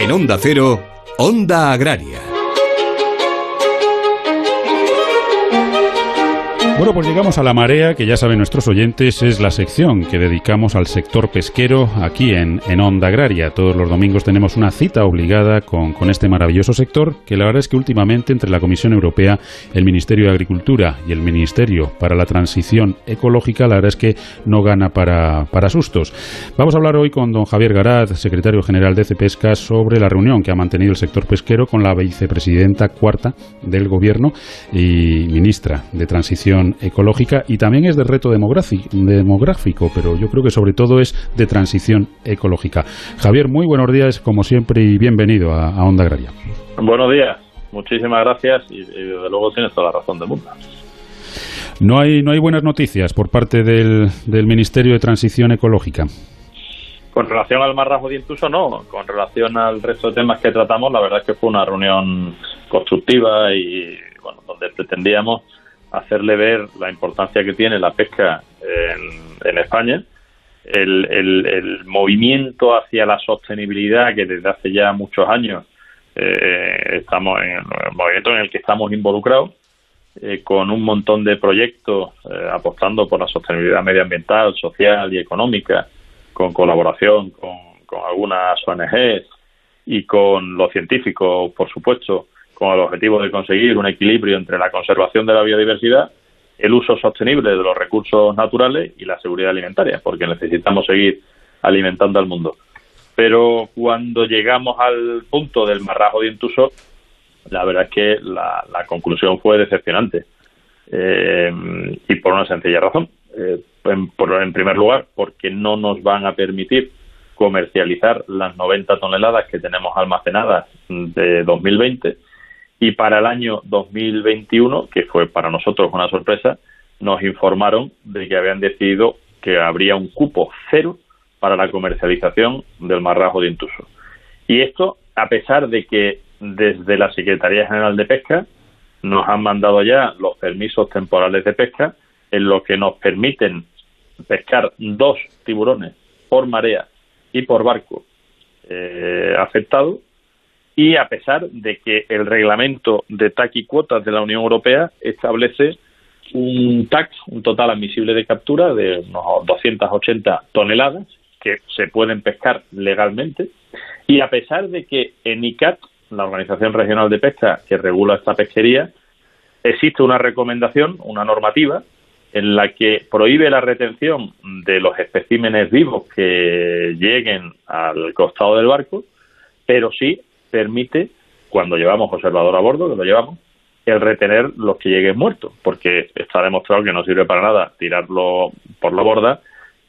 En Onda Cero, Onda Agraria. Bueno, pues llegamos a la marea, que ya saben nuestros oyentes, es la sección que dedicamos al sector pesquero aquí en, en Onda Agraria. Todos los domingos tenemos una cita obligada con, con, este maravilloso sector, que la verdad es que últimamente entre la Comisión Europea, el Ministerio de Agricultura y el Ministerio para la Transición Ecológica, la verdad es que no gana para, para sustos. Vamos a hablar hoy con don Javier Garat, secretario general de Cepesca, sobre la reunión que ha mantenido el sector pesquero con la vicepresidenta cuarta del Gobierno y ministra de Transición ecológica y también es de reto demográfico, pero yo creo que sobre todo es de transición ecológica. Javier, muy buenos días, como siempre, y bienvenido a, Onda Agraria. Buenos días, muchísimas gracias y, desde luego tienes toda la razón del mundo. No hay, no hay buenas noticias por parte del, del Ministerio de Transición Ecológica. Con relación al marrajo de Intuso, no. Con relación al resto de temas que tratamos, la verdad es que fue una reunión constructiva y bueno, donde pretendíamos hacerle ver la importancia que tiene la pesca en, España, el, movimiento hacia la sostenibilidad que desde hace ya muchos años eh, estamos en el movimiento en el que estamos involucrados, eh, con un montón de proyectos eh, apostando por la sostenibilidad medioambiental, social y económica, con colaboración con, con algunas ONGs y con los científicos, por supuesto, con el objetivo de conseguir un equilibrio entre la conservación de la biodiversidad, el uso sostenible de los recursos naturales y la seguridad alimentaria, porque necesitamos seguir alimentando al mundo. Pero cuando llegamos al punto del marrajo de intuso, la verdad es que la, conclusión fue decepcionante. Eh, y por una sencilla razón. Eh, en, en primer lugar, porque no nos van a permitir comercializar las 90 toneladas que tenemos almacenadas de 2020 y para el año 2021, que fue para nosotros una sorpresa, nos informaron de que habían decidido que habría un cupo cero para la comercialización del marrajo de intuso. Y esto, a pesar de que desde la Secretaría General de Pesca nos han mandado ya los permisos temporales de pesca, en lo que nos permiten pescar dos tiburones por marea y por barco eh, afectado, y a pesar de que el reglamento de TAC y cuotas de la Unión Europea establece un TAC, un total admisible de captura de unos 280 toneladas que se pueden pescar legalmente y a pesar de que en ICAT, la Organización Regional de Pesca que regula esta pesquería, existe una recomendación, una normativa en la que prohíbe la retención de los especímenes vivos que lleguen al costado del barco, pero sí permite, cuando llevamos observador a bordo, que lo llevamos, el retener los que lleguen muertos, porque está demostrado que no sirve para nada tirarlo por la borda,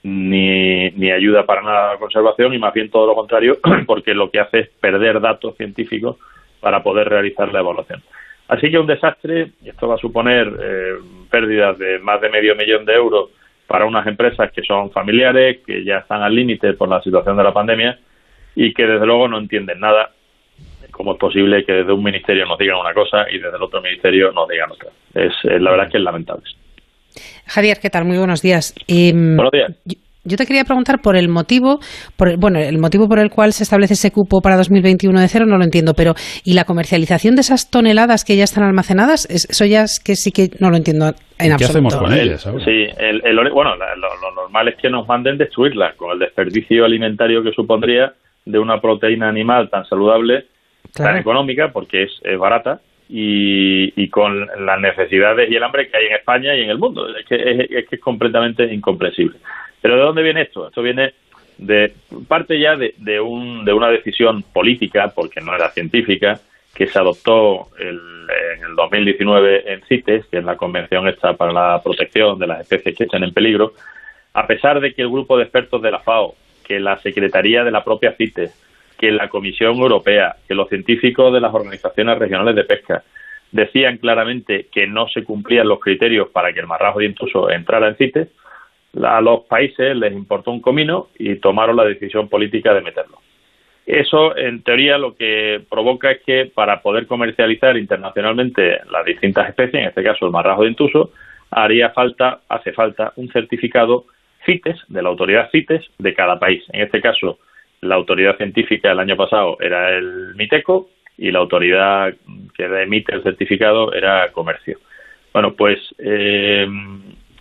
ni, ni ayuda para nada a la conservación, y más bien todo lo contrario, [CLEARS THROAT] porque lo que hace es perder datos científicos para poder realizar la evaluación. Así que un desastre, y esto va a suponer eh, pérdidas de más de medio millón de euros para unas empresas que son familiares, que ya están al límite por la situación de la pandemia y que desde luego no entienden nada cómo es posible que desde un ministerio nos digan una cosa y desde el otro ministerio nos digan otra. Es, la verdad es que es lamentable. Javier, ¿qué tal? Muy buenos días. Em, buenos días. Yo te quería preguntar por el motivo, por bueno, el motivo por el cual se establece ese cupo para 2021 de cero, no lo entiendo, pero ¿y la comercialización de esas toneladas que ya están almacenadas? Eso ya es que sí que no lo entiendo en ¿Qué hacemos con ellas? Sí, el, bueno, lo, normal es que nos manden destruirlas con el desperdicio alimentario que supondría de una proteína animal tan saludable, tan económica, porque es, barata, y, con las necesidades y el hambre que hay en España y en el mundo. Es que es, que es completamente incomprensible. Pero ¿de dónde viene esto? Esto viene de parte ya de, de, un, de una decisión política, porque no era científica, que se adoptó el, en el 2019 en CITES, que es la Convención esta para la protección de las especies que están en peligro, a pesar de que el grupo de expertos de la FAO, que la Secretaría de la propia CITES, que la Comisión Europea, que los científicos de las organizaciones regionales de pesca decían claramente que no se cumplían los criterios para que el marrajo dientoso entrara en CITES, a los países les importó un comino y tomaron la decisión política de meterlo. Eso, en teoría, lo que provoca es que para poder comercializar internacionalmente las distintas especies, en este caso el marrajo de intuso, haría falta, hace falta un certificado CITES, de la autoridad CITES de cada país. En este caso, la autoridad científica el año pasado era el MITECO y la autoridad que emite el certificado era Comercio. Bueno, pues eh,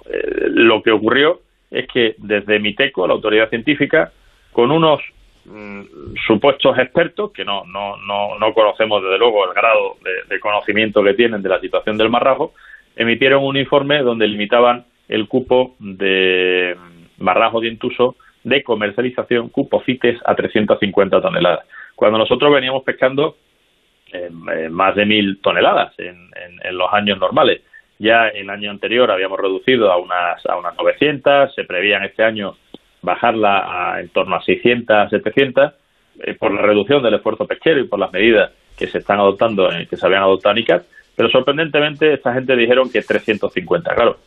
eh, lo que ocurrió es que desde MITECO, la autoridad científica, con unos mm, supuestos expertos, que no, no, no, no, conocemos desde luego el grado de, conocimiento que tienen de la situación del marrajo, emitieron un informe donde limitaban el cupo de marrajo dientuso de comercialización, cupo CITES, a 350 toneladas. Cuando nosotros veníamos pescando eh, eh, más de mil toneladas en, los años normales. Ya el año anterior habíamos reducido a unas, a unas 900, se prevían este año bajarla a en torno a 600, 700, eh, por la reducción del esfuerzo pesquero y por las medidas que se están adoptando, que se habían adoptado en ICAT, pero sorprendentemente esta gente dijeron que 350. Claro,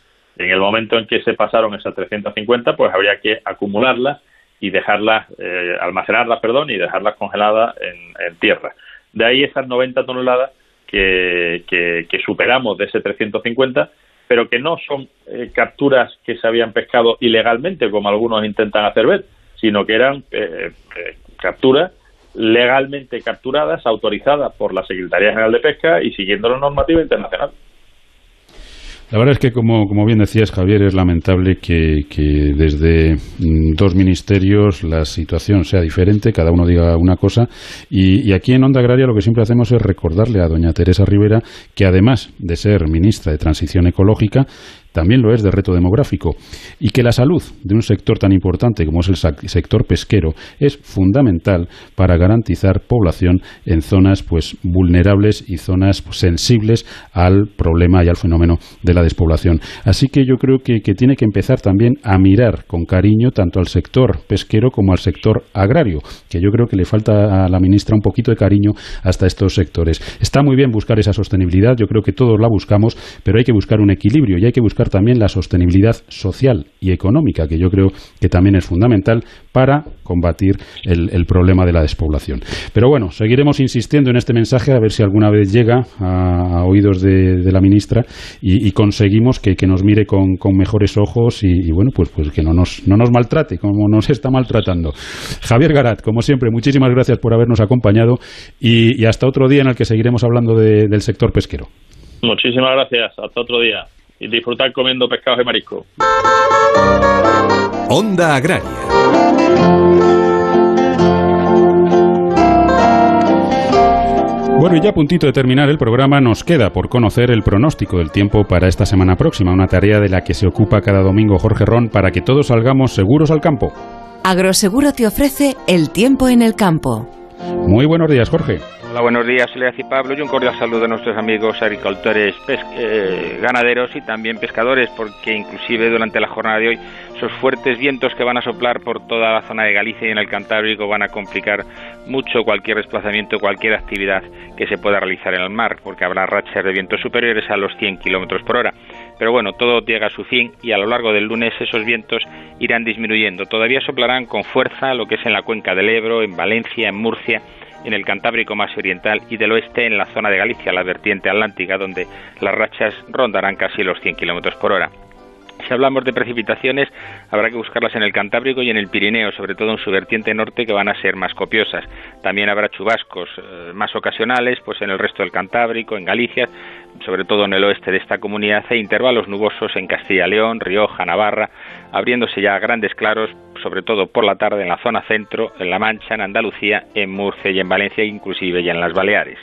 en el momento en que se pasaron esas 350, pues habría que acumularlas y dejarlas, eh, almacenarlas, perdón, y dejarlas congeladas en tierra. De ahí esas 90 toneladas que, superamos de ese 350, pero que no son eh, capturas que se habían pescado ilegalmente, como algunos intentan hacer ver, sino que eran eh, eh, capturas legalmente capturadas, autorizadas por la Secretaría General de Pesca y siguiendo la normativa internacional. La verdad es que, como, como bien decías, Javier, es lamentable que, desde mm, dos ministerios la situación sea diferente, cada uno diga una cosa. Y, y, aquí en Onda Agraria lo que siempre hacemos es recordarle a doña Teresa Rivera que, además de ser ministra de Transición Ecológica, también lo es de reto demográfico y que la salud de un sector tan importante como es el sector pesquero es fundamental para garantizar población en zonas pues vulnerables y zonas pues, sensibles al problema y al fenómeno de la despoblación. Así que yo creo que, tiene que empezar también a mirar con cariño tanto al sector pesquero como al sector agrario, que yo creo que le falta a la ministra un poquito de cariño hasta estos sectores. Está muy bien buscar esa sostenibilidad, yo creo que todos la buscamos, pero hay que buscar un equilibrio y hay que buscar también la sostenibilidad social y económica, que yo creo que también es fundamental para combatir el, problema de la despoblación. Pero bueno, seguiremos insistiendo en este mensaje a ver si alguna vez llega a, oídos de, la ministra y, conseguimos que, nos mire con, mejores ojos y, bueno, pues, pues que no nos, no nos maltrate como nos está maltratando. Javier Garat, como siempre, muchísimas gracias por habernos acompañado y, hasta otro día en el que seguiremos hablando del sector pesquero. Muchísimas gracias. Hasta otro día y disfrutar comiendo pescados y marisco. Onda Agraria. Bueno, y ya a puntito de terminar el programa, nos queda por conocer el pronóstico del tiempo para esta semana próxima, una tarea de la que se ocupa cada domingo Jorge Ron para que todos salgamos seguros al campo. Agroseguro te ofrece el tiempo en el campo. Muy buenos días, Jorge. Hola, buenos días, Soledad y Pablo, y un cordial saludo a nuestros amigos agricultores, eh, ganaderos y también pescadores, porque inclusive durante la jornada de hoy esos fuertes vientos que van a soplar por toda la zona de Galicia y en el Cantábrico van a complicar mucho cualquier desplazamiento, cualquier actividad que se pueda realizar en el mar, porque habrá rachas de vientos superiores a los 100 kilómetros por hora. Pero bueno, todo llega a su fin y a lo largo del lunes esos vientos irán disminuyendo. Todavía soplarán con fuerza lo que es en la cuenca del Ebro, en Valencia, en Murcia, en el Cantábrico más oriental y del oeste en la zona de Galicia, la vertiente atlántica, donde las rachas rondarán casi los 100 kilómetros por hora. Si hablamos de precipitaciones, habrá que buscarlas en el Cantábrico y en el Pirineo, sobre todo en su vertiente norte, que van a ser más copiosas. También habrá chubascos eh, más ocasionales, pues en el resto del Cantábrico, en Galicia, sobre todo en el oeste de esta comunidad, e intervalos nubosos en Castilla León, Rioja, Navarra, abriéndose ya grandes claros, sobre todo por la tarde en la zona centro, en La Mancha, en Andalucía, en Murcia y en Valencia, inclusive ya en las Baleares.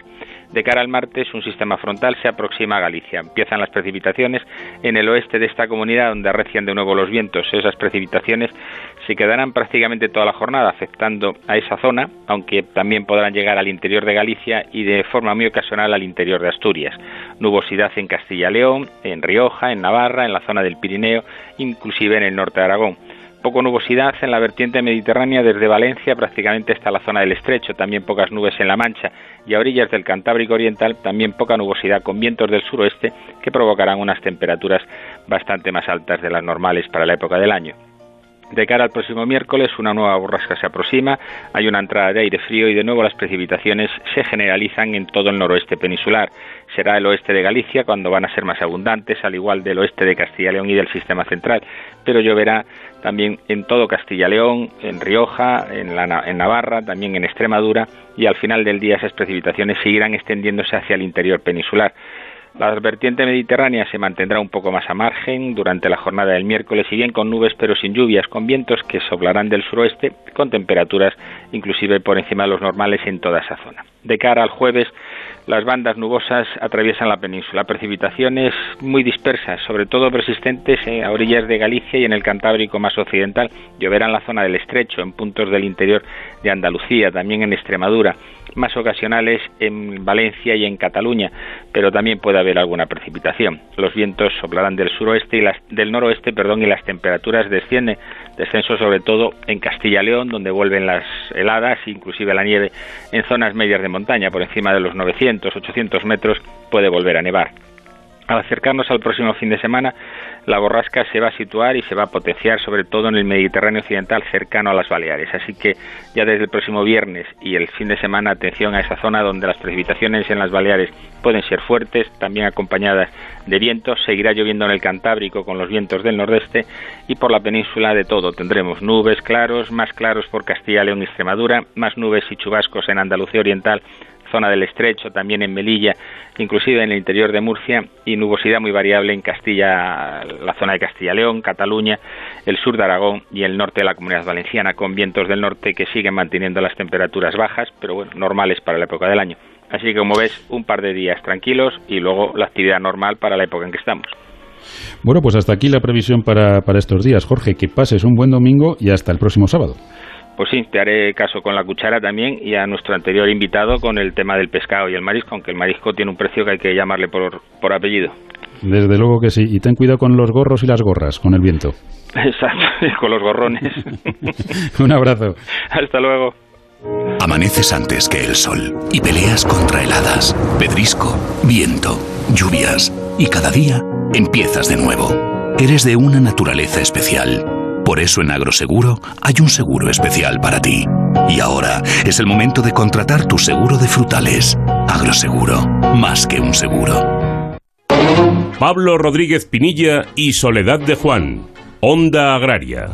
De cara al martes, un sistema frontal se aproxima a Galicia. Empiezan las precipitaciones en el oeste de esta comunidad, donde arrecian de nuevo los vientos. Esas precipitaciones se quedarán prácticamente toda la jornada afectando a esa zona, aunque también podrán llegar al interior de Galicia y de forma muy ocasional al interior de Asturias. Nubosidad en Castilla-León, en Rioja, en Navarra, en la zona del Pirineo, inclusive en el norte de Aragón poco nubosidad en la vertiente mediterránea desde Valencia prácticamente hasta la zona del estrecho, también pocas nubes en la Mancha y a orillas del Cantábrico Oriental también poca nubosidad con vientos del suroeste que provocarán unas temperaturas bastante más altas de las normales para la época del año. De cara al próximo miércoles, una nueva borrasca se aproxima, hay una entrada de aire frío y de nuevo las precipitaciones se generalizan en todo el noroeste peninsular. Será el oeste de Galicia cuando van a ser más abundantes, al igual del oeste de Castilla y León y del sistema central, pero lloverá también en todo Castilla y León, en Rioja, en, en Navarra, también en Extremadura y al final del día esas precipitaciones seguirán extendiéndose hacia el interior peninsular. La vertiente mediterránea se mantendrá un poco más a margen durante la jornada del miércoles, y bien con nubes pero sin lluvias, con vientos que soplarán del suroeste, con temperaturas inclusive por encima de los normales en toda esa zona. De cara al jueves, las bandas nubosas atraviesan la península. Precipitaciones muy dispersas, sobre todo persistentes a orillas de Galicia y en el Cantábrico más occidental. Lloverá en la zona del estrecho, en puntos del interior de Andalucía, también en Extremadura. Más ocasionales en Valencia y en Cataluña, pero también puede haber alguna precipitación. Los vientos soplarán del suroeste y las, del noroeste, perdón, y las temperaturas descienden. Descenso sobre todo en Castilla León, donde vuelven las heladas, inclusive la nieve en zonas medias de montaña, por encima de los 900 800 metros puede volver a nevar. Al acercarnos al próximo fin de semana, la borrasca se va a situar y se va a potenciar sobre todo en el Mediterráneo occidental cercano a las Baleares. Así que ya desde el próximo viernes y el fin de semana atención a esa zona donde las precipitaciones en las Baleares pueden ser fuertes, también acompañadas de vientos. Seguirá lloviendo en el Cantábrico con los vientos del nordeste y por la península de todo. Tendremos nubes claros, más claros por Castilla, León y Extremadura, más nubes y chubascos en Andalucía Oriental zona del Estrecho, también en Melilla, inclusive en el interior de Murcia, y nubosidad muy variable en Castilla, la zona de Castilla-León, Cataluña, el sur de Aragón y el norte de la Comunidad Valenciana, con vientos del norte que siguen manteniendo las temperaturas bajas, pero bueno, normales para la época del año. Así que como ves, un par de días tranquilos y luego la actividad normal para la época en que estamos. Bueno, pues hasta aquí la previsión para, para estos días. Jorge, que pases un buen domingo y hasta el próximo sábado pues sí, te haré caso con la cuchara también y a nuestro anterior invitado con el tema del pescado y el marisco, aunque el marisco tiene un precio que hay que llamarle por, por apellido. Desde luego que sí. Y ten cuidado con los gorros y las gorras, con el viento. [LAUGHS] Exacto, con los gorrones. [LAUGHS] un abrazo. Hasta luego. Amaneces antes que el sol y peleas contra heladas, pedrisco, viento, lluvias y cada día empiezas de nuevo. Eres de una naturaleza especial por eso en Agroseguro hay un seguro especial para ti. Y ahora es el momento de contratar tu seguro de frutales. Agroseguro, más que un seguro. Pablo Rodríguez Pinilla y Soledad de Juan, Onda Agraria.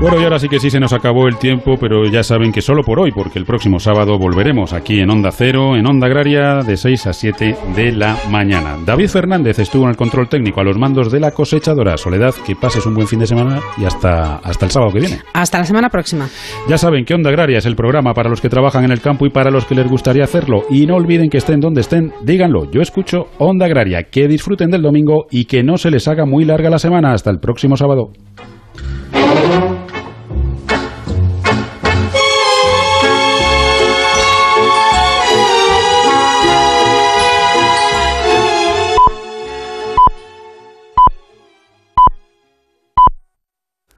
Bueno, y ahora sí que sí se nos acabó el tiempo, pero ya saben que solo por hoy, porque el próximo sábado volveremos aquí en Onda Cero, en Onda Agraria, de 6 a 7 de la mañana. David Fernández estuvo en el control técnico a los mandos de la cosechadora. Soledad, que pases un buen fin de semana y hasta, hasta el sábado que viene. Hasta la semana próxima. Ya saben que Onda Agraria es el programa para los que trabajan en el campo y para los que les gustaría hacerlo. Y no olviden que estén donde estén, díganlo. Yo escucho Onda Agraria. Que disfruten del domingo y que no se les haga muy larga la semana. Hasta el próximo sábado. ¡Gracias!